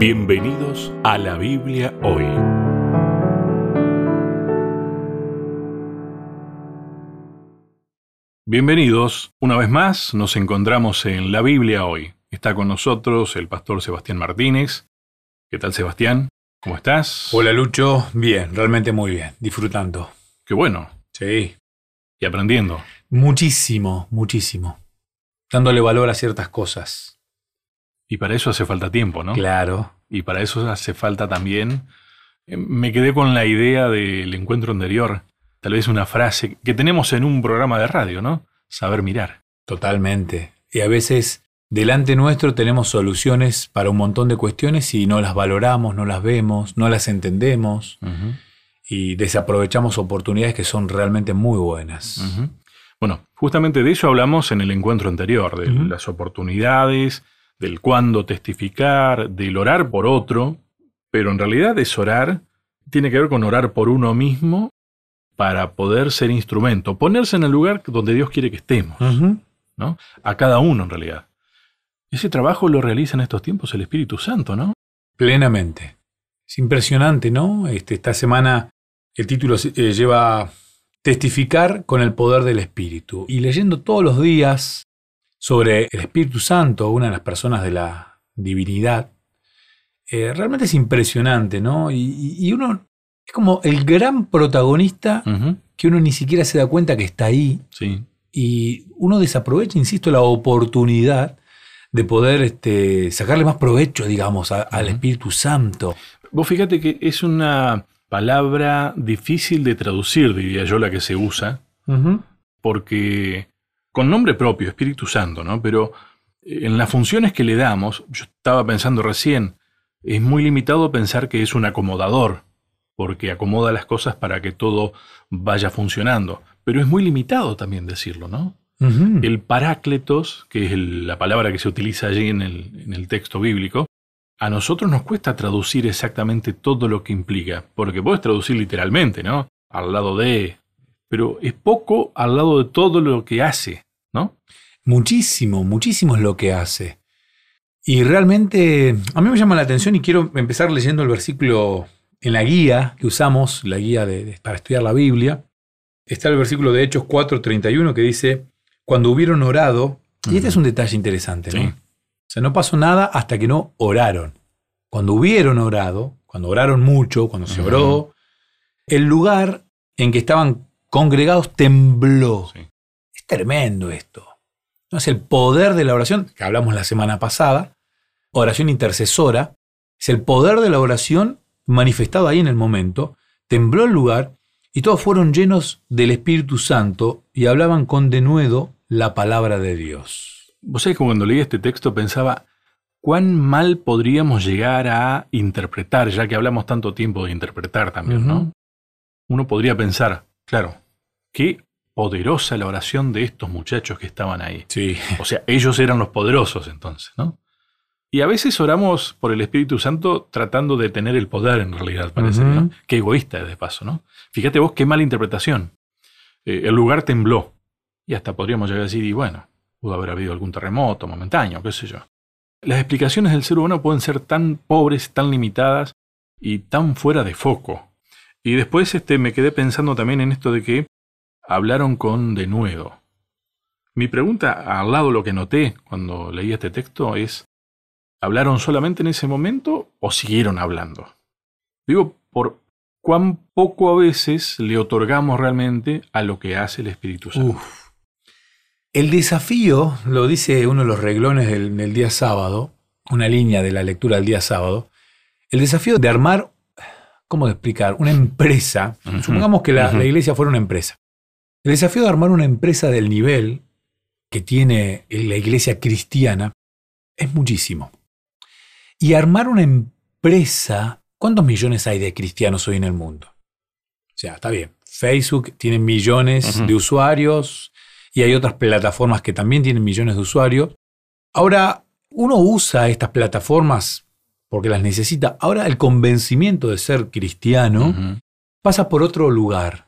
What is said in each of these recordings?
Bienvenidos a la Biblia hoy. Bienvenidos, una vez más nos encontramos en la Biblia hoy. Está con nosotros el pastor Sebastián Martínez. ¿Qué tal Sebastián? ¿Cómo estás? Hola Lucho, bien, realmente muy bien, disfrutando. Qué bueno. Sí. Y aprendiendo. Muchísimo, muchísimo. Dándole valor a ciertas cosas. Y para eso hace falta tiempo, ¿no? Claro. Y para eso hace falta también... eh, Me quedé con la idea del encuentro anterior, tal vez una frase que tenemos en un programa de radio, ¿no? Saber mirar. Totalmente. Y a veces delante nuestro tenemos soluciones para un montón de cuestiones y no las valoramos, no las vemos, no las entendemos y desaprovechamos oportunidades que son realmente muy buenas. Bueno, justamente de eso hablamos en el encuentro anterior, de las oportunidades, del cuándo testificar, del orar por otro, pero en realidad es orar, tiene que ver con orar por uno mismo para poder ser instrumento, ponerse en el lugar donde Dios quiere que estemos. ¿no? A cada uno en realidad. Ese trabajo lo realiza en estos tiempos el Espíritu Santo, ¿no? Plenamente. Es impresionante, ¿no? Este, esta semana el título eh, lleva Testificar con el poder del Espíritu. Y leyendo todos los días sobre el Espíritu Santo, una de las personas de la divinidad, eh, realmente es impresionante, ¿no? Y, y- uno es como el gran protagonista que uno ni siquiera se da cuenta que está ahí Sí. y uno desaprovecha, insisto, la oportunidad de poder este, sacarle más provecho, digamos, a- al. Espíritu Santo. Vos fíjate que es una palabra difícil de traducir, diría yo, la que se usa, porque con nombre propio, Espíritu Santo, ¿no? Pero eh, en las funciones que le damos, yo estaba pensando recién, es muy limitado pensar que es un acomodador, porque acomoda las cosas para que todo vaya funcionando. Pero es muy limitado también decirlo, ¿no? El parácletos, que es el- la palabra que se utiliza allí en el, en el texto bíblico, a nosotros nos cuesta traducir exactamente todo lo que implica, porque puedes traducir literalmente, ¿no? Al lado de, pero es poco al lado de todo lo que hace, ¿no? Muchísimo, muchísimo es lo que hace. Y realmente a mí me llama la atención y quiero empezar leyendo el versículo en la guía que usamos, la guía de- de- para estudiar la Biblia. Está el versículo de Hechos 4:31 que dice, cuando hubieron orado, y este es un detalle interesante, ¿no? Sí. O sea, no pasó nada hasta que no oraron. Cuando hubieron orado, cuando oraron mucho, cuando se oró, el lugar en que estaban congregados tembló. Sí. Es tremendo esto. ¿No? Es el poder de la oración, que hablamos la semana pasada, oración intercesora, es el poder de la oración manifestado ahí en el momento, tembló el lugar y todos fueron llenos del Espíritu Santo y hablaban con denuedo la palabra de Dios. Vos sabés que cuando leí este texto pensaba, ¿cuán mal podríamos llegar a interpretar, ya que hablamos tanto tiempo de interpretar también, ¿no? Uno podría pensar, claro, qué poderosa la oración de estos muchachos que estaban ahí. Sí. O sea, ellos eran los poderosos entonces, ¿no? Y a veces oramos por el Espíritu Santo tratando de tener el poder en realidad, parece. Qué egoísta es de paso, ¿no? Fíjate vos qué mala interpretación. Eh, el lugar tembló. Y hasta podríamos llegar a decir, y bueno, pudo haber habido algún terremoto momentáneo, qué sé yo. Las explicaciones del ser humano pueden ser tan pobres, tan limitadas y tan fuera de foco. Y después este, me quedé pensando también en esto de que hablaron con denuedo. Mi pregunta, al lado lo que noté cuando leí este texto, es, ¿hablaron solamente en ese momento o siguieron hablando? Digo, por cuán poco a veces le otorgamos realmente a lo que hace el Espíritu Santo. El desafío, lo dice uno de los reglones del, del día sábado, una línea de la lectura del día sábado, el desafío de armar, ¿cómo explicar? Una empresa, supongamos que la, iglesia fuera una empresa. El desafío de armar una empresa del nivel que tiene la iglesia cristiana es muchísimo. Y armar una empresa, ¿cuántos millones hay de cristianos hoy en el mundo? O sea, está bien. Facebook tiene millones de usuarios y hay otras plataformas que también tienen millones de usuarios. Ahora, uno usa estas plataformas porque las necesita. Ahora el convencimiento de ser cristiano pasa por otro lugar.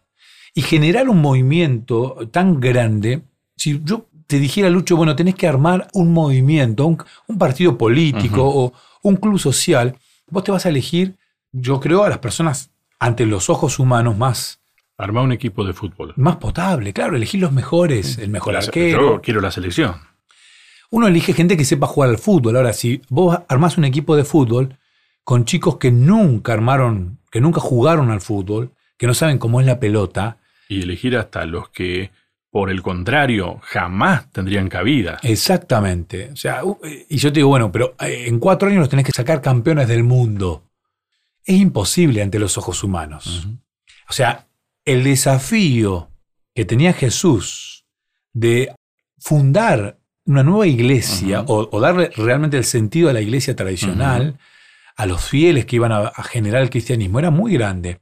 Y generar un movimiento tan grande, si yo te dijera, Lucho, bueno, tenés que armar un movimiento, un, un partido político o un club social, vos te vas a elegir, yo creo, a las personas ante los ojos humanos más, Armar un equipo de fútbol. más potable. Claro, elegir los mejores, el mejor La- arquero. Yo quiero la selección. Uno elige gente que sepa jugar al fútbol. Ahora, si vos armás un equipo de fútbol con chicos que nunca armaron, que nunca jugaron al fútbol, que no saben cómo es la pelota, Y elegir hasta los que, por el contrario, jamás tendrían cabida. exactamente. O sea, y yo te digo, bueno, pero eh, en cuatro años los tenés que sacar campeones del mundo. Es imposible ante los ojos humanos. O sea, el desafío que tenía Jesús de fundar una nueva iglesia o, o darle realmente el sentido a la iglesia tradicional, a los fieles que iban a, a generar el cristianismo, era muy grande.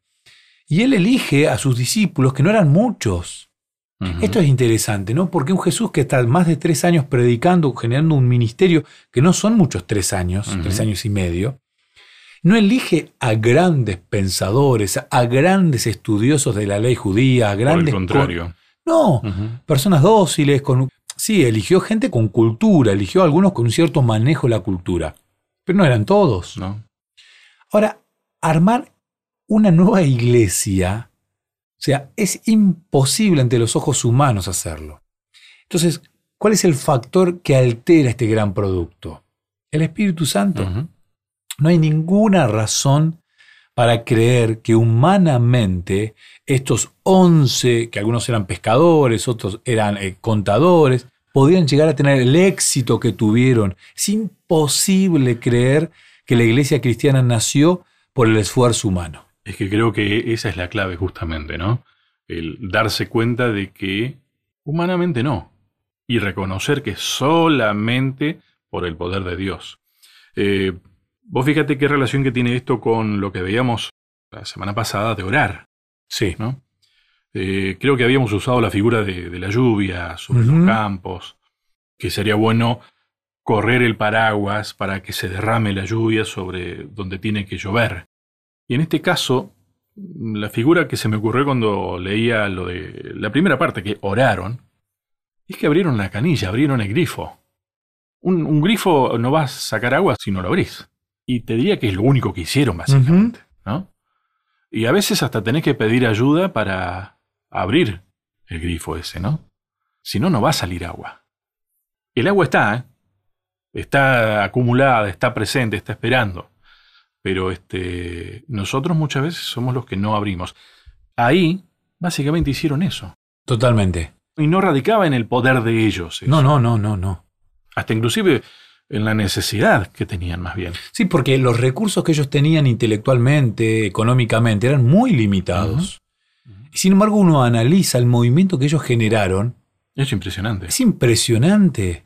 Y él elige a sus discípulos, que no eran muchos. Esto es interesante, ¿no? Porque un Jesús que está más de tres años predicando, generando un ministerio, que no son muchos tres años, tres años y medio, no elige a grandes pensadores, a grandes estudiosos de la ley judía, a por grandes... el contrario. con- No, personas dóciles, con... Sí, eligió gente con cultura, eligió algunos con un cierto manejo de la cultura, pero no eran todos. ¿No? Ahora, armar una nueva iglesia, o sea, es imposible ante los ojos humanos hacerlo. Entonces, ¿cuál es el factor que altera este gran producto? El Espíritu Santo. No hay ninguna razón para creer que humanamente estos 11, que algunos eran pescadores, otros eran eh, contadores, podían llegar a tener el éxito que tuvieron. Es imposible creer que la iglesia cristiana nació por el esfuerzo humano. Es que creo que esa es la clave justamente, ¿no? El darse cuenta de que humanamente no. Y reconocer que solamente por el poder de Dios. Eh, vos fíjate qué relación que tiene esto con lo que veíamos la semana pasada de orar, Sí. ¿no? Eh, creo que habíamos usado la figura de, de la lluvia sobre los campos, que sería bueno correr el paraguas para que se derrame la lluvia sobre donde tiene que llover. Y en este caso, la figura que se me ocurrió cuando leía lo de la primera parte, que oraron, es que abrieron la canilla, abrieron el grifo. Un, un grifo no va a sacar agua si no lo abrís. Y te diría que es lo único que hicieron, básicamente. ¿no? Y a veces hasta tenés que pedir ayuda para abrir el grifo ese, ¿no? Si no, no va a salir agua. El agua está, ¿eh? está acumulada, está presente, está esperando. Pero este, nosotros muchas veces somos los que no abrimos. Ahí, básicamente hicieron eso. Totalmente. Y no radicaba en el poder de ellos. eso. No, no, no, no, no. Hasta inclusive en la necesidad que tenían más bien. Sí, porque los recursos que ellos tenían intelectualmente, económicamente, eran muy limitados. Y sin embargo, uno analiza el movimiento que ellos generaron. Es impresionante. Es impresionante.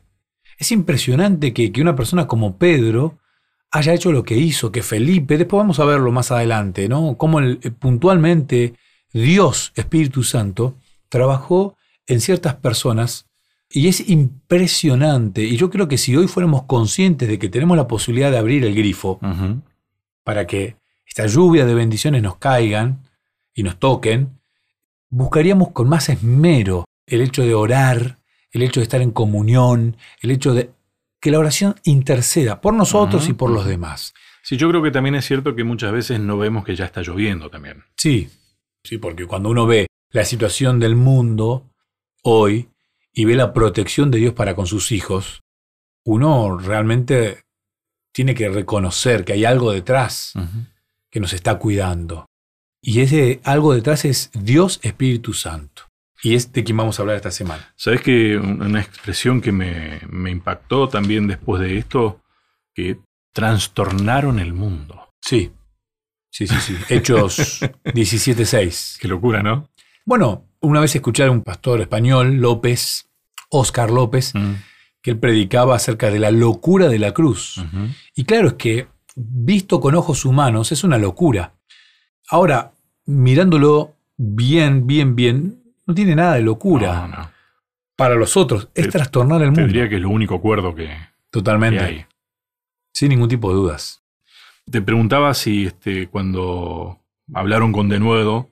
Es impresionante que, que una persona como Pedro haya hecho lo que hizo, que Felipe, después vamos a verlo más adelante, ¿no? Cómo el- eh, puntualmente Dios, Espíritu Santo, trabajó en ciertas personas y es impresionante. Y yo creo que si hoy fuéramos conscientes de que tenemos la posibilidad de abrir el grifo para que esta lluvia de bendiciones nos caigan y nos toquen, buscaríamos con más esmero el hecho de orar, el hecho de estar en comunión, el hecho de que la oración interceda por nosotros y por los demás. Sí, yo creo que también es cierto que muchas veces no vemos que ya está lloviendo también. Sí, sí, porque cuando uno ve la situación del mundo hoy y ve la protección de Dios para con sus hijos, uno realmente tiene que reconocer que hay algo detrás que nos está cuidando. Y ese algo detrás es Dios Espíritu Santo. Y es de quien vamos a hablar esta semana. Sabes que un- una expresión que me, me impactó también después de esto, que trastornaron el mundo. Sí, sí, sí, sí. Hechos 17.6. Qué locura, ¿no? Bueno, una vez escuché a un pastor español, López, Oscar López, Mm. que él predicaba acerca de la locura de la cruz. Y claro, es que visto con ojos humanos es una locura. Ahora, mirándolo bien, bien, bien, no tiene nada de locura. No, no. Para los otros, es Te- trastornar el Te mundo. diría que es lo único acuerdo que, que Totalmente. hay. Sin ningún tipo de dudas. Te preguntaba si este, cuando hablaron con Denuedo,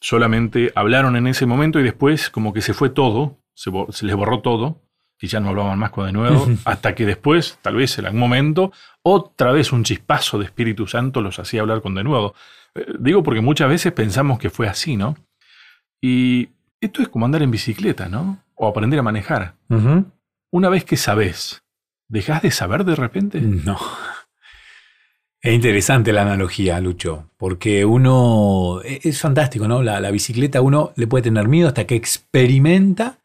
solamente hablaron en ese momento y después como que se fue todo, se, les borró todo y ya no hablaban más con de nuevo, hasta que después, tal vez en algún momento, otra vez un chispazo de Espíritu Santo los hacía hablar con de nuevo. Eh, digo porque muchas veces pensamos que fue así, ¿no? Y esto es como andar en bicicleta, ¿no? O aprender a manejar. Una vez que sabes, ¿dejas de saber de repente? No. Es interesante la analogía, Lucho, porque uno e-, es fantástico, ¿no? La, la, bicicleta uno le puede tener miedo hasta que experimenta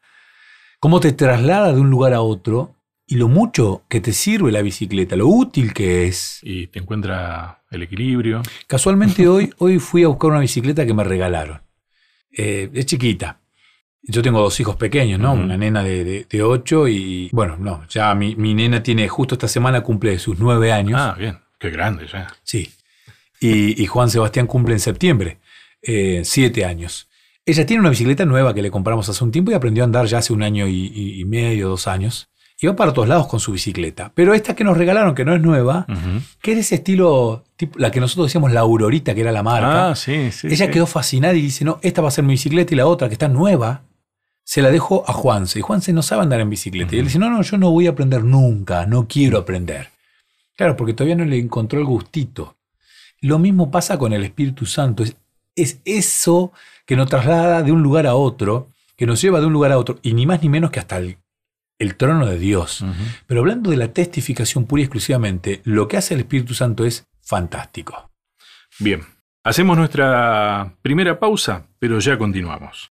cómo te traslada de un lugar a otro y lo mucho que te sirve la bicicleta, lo útil que es. Y te encuentra el equilibrio. Casualmente hoy, hoy fui a buscar una bicicleta que me regalaron. Eh, es chiquita. Yo tengo dos hijos pequeños, ¿no? Una nena de, de, ocho y, bueno, no, ya mi, mi, nena tiene, justo esta semana cumple sus nueve años. Ah, bien. Qué grande ya. Sí. Y, Juan Sebastián cumple en septiembre, eh, siete años. Ella tiene una bicicleta nueva que le compramos hace un tiempo y aprendió a andar ya hace un año y, medio, dos años. Y va para todos lados con su bicicleta. Pero esta que nos regalaron, que no es nueva, que es ese estilo, tipo, la que nosotros decíamos la Aurorita, que era la marca. Ah, sí, sí. Ella quedó fascinada y dice, no, esta va a ser mi bicicleta y la otra, que está nueva, se la dejo a Juanse. Y Juanse no sabe andar en bicicleta. Y él dice, no, no, yo no voy a aprender nunca, no quiero aprender. Claro, porque todavía no le encontró el gustito. Lo mismo pasa con el Espíritu Santo. Es, eso que nos traslada de un lugar a otro, que nos lleva de un lugar a otro, y ni más ni menos que hasta el, trono de Dios. Pero hablando de la testificación pura y exclusivamente, lo que hace el Espíritu Santo es fantástico. Bien, hacemos nuestra primera pausa, pero ya continuamos.